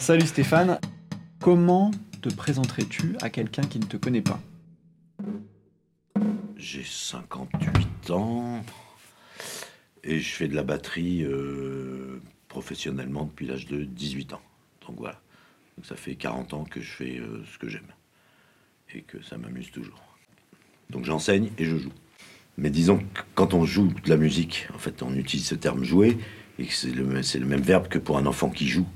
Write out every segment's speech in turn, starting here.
Salut Stéphane, comment te présenterais-tu à quelqu'un qui ne te connaît pas? J'ai 58 ans et je fais de la batterie euh, professionnellement depuis l'âge de 18 ans. Donc voilà. Ça fait 40 ans que je fais euh, ce que j'aime et que ça m'amuse toujours. Donc j'enseigne et je joue. Mais disons que quand on joue de la musique, en fait, on utilise ce terme jouer et que c'est le même verbe que pour un enfant qui joue.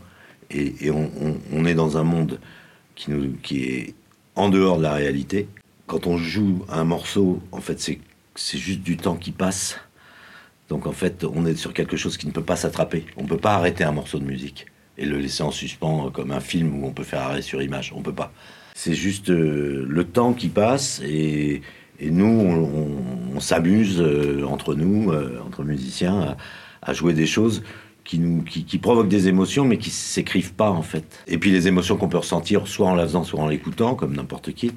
Et, on, est dans un monde qui, est en dehors de la réalité. Quand on joue un morceau, en fait, c'est, juste du temps qui passe. Donc en fait, on est sur quelque chose qui ne peut pas s'attraper. On ne peut pas arrêter un morceau de musique et le laisser en suspens euh, comme un film où on peut faire arrêt sur image. On peut pas. C'est juste euh, le temps qui passe et, nous, on, s'amuse euh, entre nous, entre musiciens, à jouer des choses qui, nous, des émotions, mais qui s'écrivent pas en fait. Et puis les émotions qu'on peut ressentir, soit en la faisant, soit en l'écoutant, comme n'importe qui,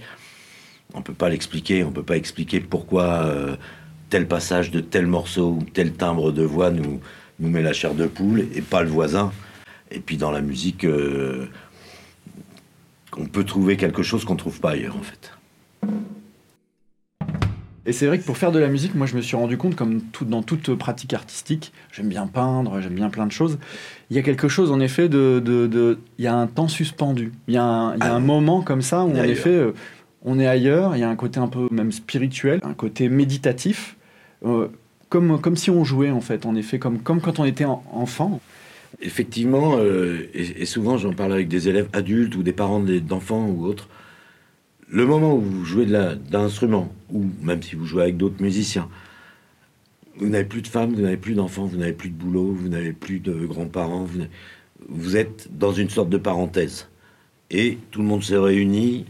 on peut pas l'expliquer. On peut pas expliquer pourquoi euh, tel passage de tel morceau ou tel timbre de voix nous, met la chair de poule et pas le voisin. Et puis dans la musique, euh, on peut trouver quelque chose qu'on trouve pas ailleurs en fait. Et c'est vrai que pour faire de la musique, moi je me suis rendu compte, comme tout, dans toute pratique artistique, j'aime bien peindre, j'aime bien plein de choses, il y a quelque chose en effet de... de- de- il y a un temps suspendu, il y a un, il y a Ah, un moment comme ça où en effet euh, on est ailleurs, il y a un côté un peu même spirituel, un côté méditatif, euh, comme, comme si on jouait en fait, en effet, comme, comme quand on était en- enfant. Effectivement, euh, et, et souvent j'en parle avec des élèves adultes ou des parents de- d'enfants ou autres, le moment où vous jouez instrument, ou même si vous jouez avec d'autres musiciens, vous n'avez plus de femmes, vous n'avez plus d'enfants, vous n'avez plus de boulot, vous n'avez plus de grands-parents, vous, êtes dans une sorte de parenthèse. Et tout le monde se réunit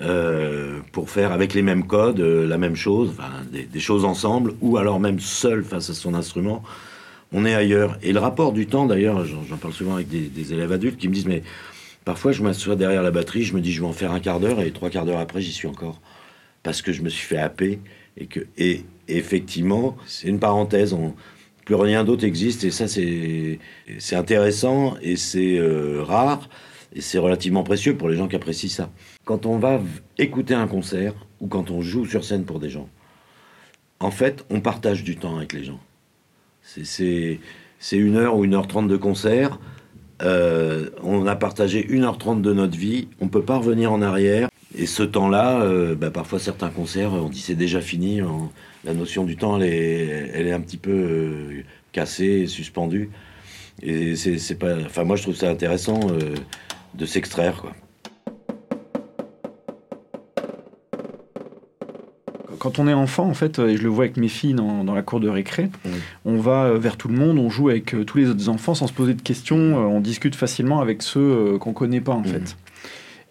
euh, pour faire avec les mêmes codes euh, la même chose, des, choses ensemble, ou alors même seul face à son instrument. On est ailleurs. Et le rapport du temps, d'ailleurs, j'en parle souvent avec des élèves adultes qui me disent, mais parfois je m'assois derrière la batterie, je me dis, je vais en faire un quart d'heure, et trois quarts d'heure après, j'y suis encore. Parce que je me suis fait happer. Et, que, et effectivement, c'est une parenthèse. On, plus rien d'autre existe. Et ça, c'est intéressant et c'est euh, rare. Et c'est relativement précieux pour les gens qui apprécient ça. Quand on va écouter un concert ou quand on joue sur scène pour des gens, en fait, on partage du temps avec les gens. C'est une heure ou une heure trente de concert. Euh, on a partagé une heure trente de notre vie. On peut pas revenir en arrière. Et ce temps-là, euh, bah, parfois certains concerts, on dit c'est déjà fini. On- la notion du temps, elle est, un petit peu euh, cassée, suspendue. Et c'est pas. Enfin, moi, je trouve ça intéressant de s'extraire, quoi. Quand on est enfant, en fait, et je le vois avec mes filles dans, dans la cour de récré, Oui. on va euh, vers tout le monde, on joue avec euh, tous les autres enfants sans se poser de questions, euh, on discute facilement avec ceux euh, qu'on connaît pas, en Mhm. fait.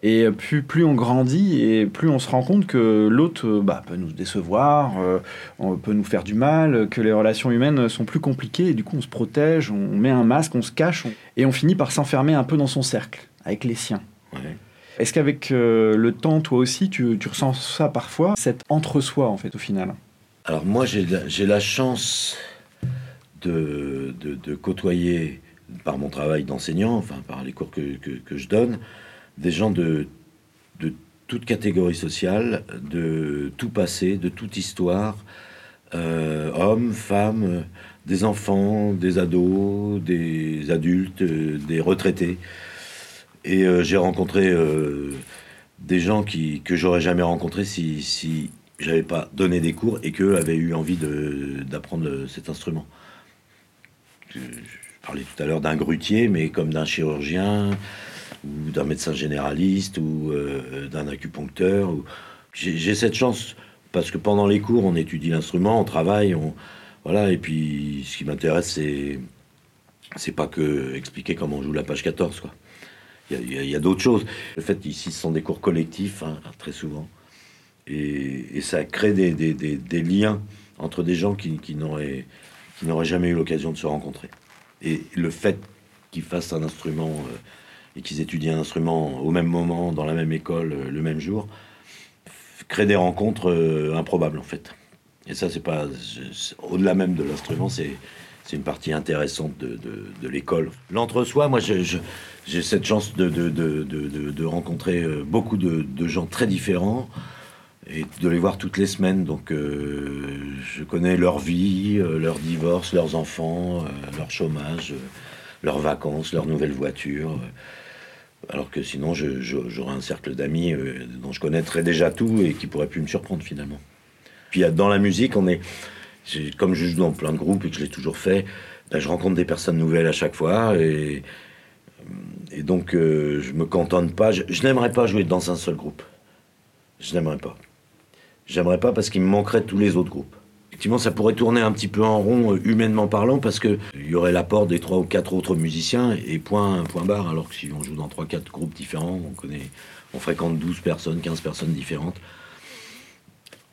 Et euh, plus, plus on grandit et plus on se rend compte que l'autre euh, bah, peut nous décevoir, euh, on peut nous faire du mal, que les relations humaines sont plus compliquées et du coup on se protège, on met un masque, on se cache on- et on finit par s'enfermer un peu dans son cercle, avec les siens. Est-ce qu'avec euh, le temps, toi aussi, tu, ressens ça parfois, cet entre-soi en fait au final? Alors moi, j'ai la, chance de, de, côtoyer, par mon travail d'enseignant, enfin par les cours que, que, je donne, des gens de, de toute catégorie sociale, de tout passé, de toute histoire, euh, hommes, femmes, des enfants, des ados, des adultes, euh, des retraités. Et euh, j'ai rencontré euh, des gens qui, que j'aurais jamais rencontrés si, si j'avais pas donné des cours et qu'eux avaient eu envie d'apprendre le- cet instrument. Je, parlais tout à l'heure d'un grutier, mais comme d'un chirurgien ou d'un médecin généraliste ou euh, d'un acupuncteur. j'ai cette chance parce que pendant les cours, on étudie l'instrument, on travaille, on voilà. Et puis, ce qui m'intéresse, c'est c'est pas que expliquer comment on joue la page 14, quoi. Il y a- d'autres choses. Le fait ici, ce sont des cours collectifs, hein, très souvent. Et, ça crée des, liens entre des gens qui, n'auraient jamais eu l'occasion de se rencontrer. Et le fait qu'ils fassent un instrument euh, et qu'ils étudient un instrument au même moment, dans la même école, euh, le même jour, crée des rencontres euh, improbables, en fait. Et ça, c'est pas... Au-delà même de l'instrument, c'est c'est une partie intéressante de, de, l'école. L'entre-soi, moi, j'ai cette chance de, de, rencontrer euh, beaucoup de, gens très différents et de les voir toutes les semaines. Donc, euh, je connais leur vie, euh, leur divorce, leurs enfants, leur chômage, leurs vacances, leurs nouvelles voitures. alors que sinon, j'aurais un cercle d'amis dont je connaîtrais déjà tout et qui pourraient plus me surprendre finalement. Puis dans la musique, on est comme je joue dans plein de groupes et que je l'ai toujours fait, ben, je rencontre des personnes nouvelles à chaque fois et, donc euh, je me cantonne pas. Je, n'aimerais pas jouer dans un seul groupe. Je n'aimerais pas. J'aimerais pas parce qu'il me manquerait tous les autres groupes. Effectivement, ça pourrait tourner un petit peu en rond, euh, humainement parlant, parce qu'il y aurait l'apport des trois ou quatre autres musiciens et point, point barre. Alors que si on joue dans trois, quatre groupes différents, on on fréquente 12 personnes, 15 personnes différentes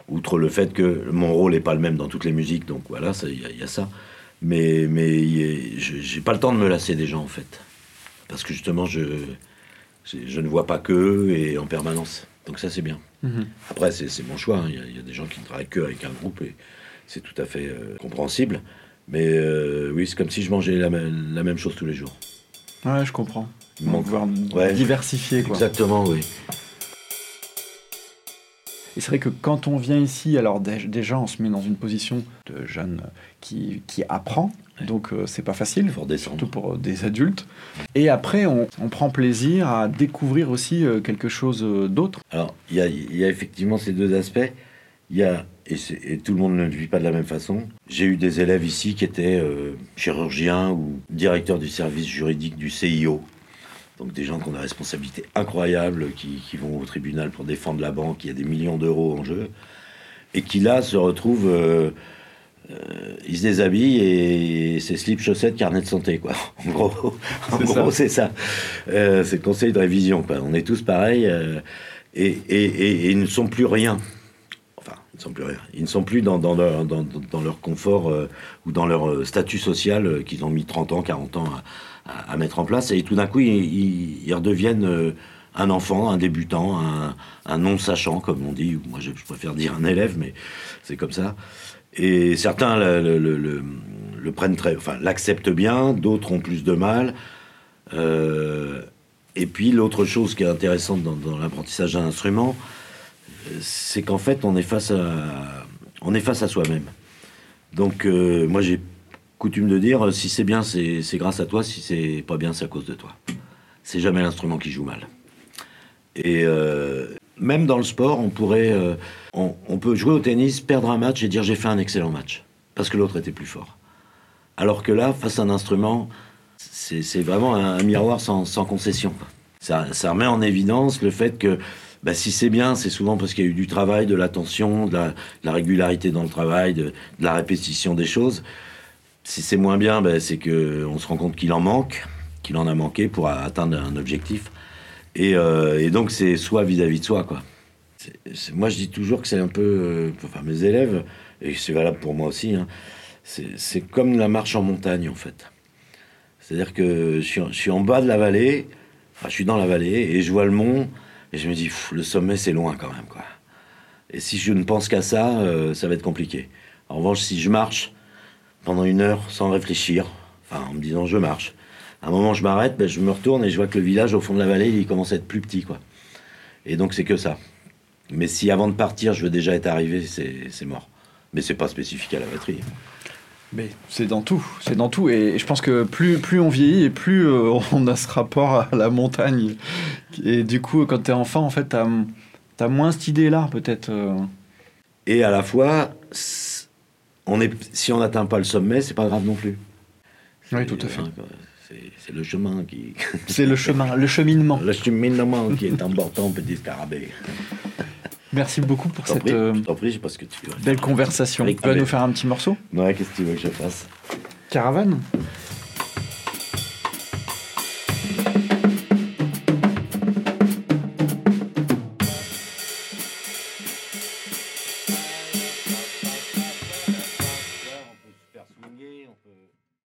outre le fait que mon rôle n'est pas le même dans toutes les musiques, donc voilà, il y, a ça. Mais, mais j'ai pas le temps de me lasser des gens, en fait. Parce que justement, je, je ne vois pas qu'eux et en permanence. Donc ça, c'est bien. Mhm. Après, c'est mon choix. Hein. Il y, a des gens qui ne travaillent qu'avec un groupe et c'est tout à fait euh, compréhensible. Mais euh, oui, c'est comme si je mangeais la, la, même chose tous les jours. Ouais, je comprends. Voir diversifier. Quoi. Exactement, oui. Et c'est vrai que quand on vient ici, alors déjà on se met dans une position de jeune qui, qui apprend, donc euh, c'est pas facile, surtout pour euh, des adultes. Et après, on, on, prend plaisir à découvrir aussi euh, quelque chose d'autre. Alors, il y, y a, effectivement ces deux aspects. Il y a, et, et, tout le monde ne le vit pas de la même façon. J'ai eu des élèves ici qui étaient chirurgiens ou directeurs du service juridique du CIO, donc des gens qui ont des responsabilités incroyables, qui, vont au tribunal pour défendre la banque, il y a des millions d'euros en jeu, et qui là se retrouvent, euh, euh, ils se déshabillent et c'est slip, chaussettes, carnet de santé, quoi. En gros, en gros c'est ça. Euh, c'est le conseil de révision, quoi. On est tous pareils, et, ils ne sont plus rien. Enfin, ils ne sont plus rien. Ils ne sont plus dans, leur, dans, dans leur confort ou dans leur statut social qu'ils ont mis 30 ans, 40 ans à à, mettre en place. Et tout d'un coup, ils, redeviennent euh, un enfant, un débutant, un, non-sachant, comme on dit. Moi, je, préfère dire un élève, mais c'est comme ça. Et certains le, prennent très, enfin, l'acceptent bien, d'autres ont plus de mal. Euh, et puis l'autre chose qui est intéressante dans, l'apprentissage d'un instrument, c'est qu'en fait, on est face à, on est face à soi-même. Donc, euh, moi, j'ai coutume de dire si c'est bien, c'est grâce à toi, si c'est pas bien, c'est à cause de toi. C'est jamais l'instrument qui joue mal. Et euh, même dans le sport, on pourrait, euh, on, peut jouer au tennis, perdre un match et dire j'ai fait un excellent match parce que l'autre était plus fort. Alors que là, face à un instrument, c'est vraiment un, miroir sans, concession. Ça, ça, remet en évidence le fait que bah, si c'est bien, c'est souvent parce qu'il y a eu du travail, de l'attention, de, la, régularité dans le travail, de la répétition des choses. Si c'est moins bien, ben, c'est qu'on se rend compte qu'il en manque, qu'il en a manqué pour atteindre un objectif. Et, euh, donc, c'est soi vis-à-vis de soi, quoi. moi, je dis toujours que c'est un peu. Euh, enfin, mes élèves, et c'est valable pour moi aussi, hein, c'est comme la marche en montagne, en fait. C'est-à-dire que je suis, en bas de la vallée, enfin, je suis dans la vallée, et je vois le mont, et je me dis, le sommet, c'est loin quand même, quoi. Et si je ne pense qu'à ça, euh, ça va être compliqué. En revanche, si je marche, pendant une heure sans réfléchir, enfin en me disant je marche. À un moment, je m'arrête, ben, je me retourne et je vois que le village au fond de la vallée, il commence à être plus petit, quoi. Et donc c'est que ça. Mais si avant de partir, je veux déjà être arrivé, c'est mort. Mais c'est pas spécifique à la batterie. Mais c'est dans tout, c'est dans tout. Et je pense que plus, plus on vieillit et plus euh, on a ce rapport à la montagne. Et du coup, quand tu es enfant, en fait, tu as, as, moins cette idée-là, peut-être. Euh. Et à la fois, on est, si on n'atteint pas le sommet, c'est pas grave non plus. Oui, tout à fait. c'est le chemin qui. c'est le chemin, le cheminement. Le cheminement qui est important, petit scarabée. Merci beaucoup pour cette euh, parce que tu belle conversation. Tu vas nous faire un petit morceau? Ouais, qu'est-ce que tu veux que je fasse? Caravane?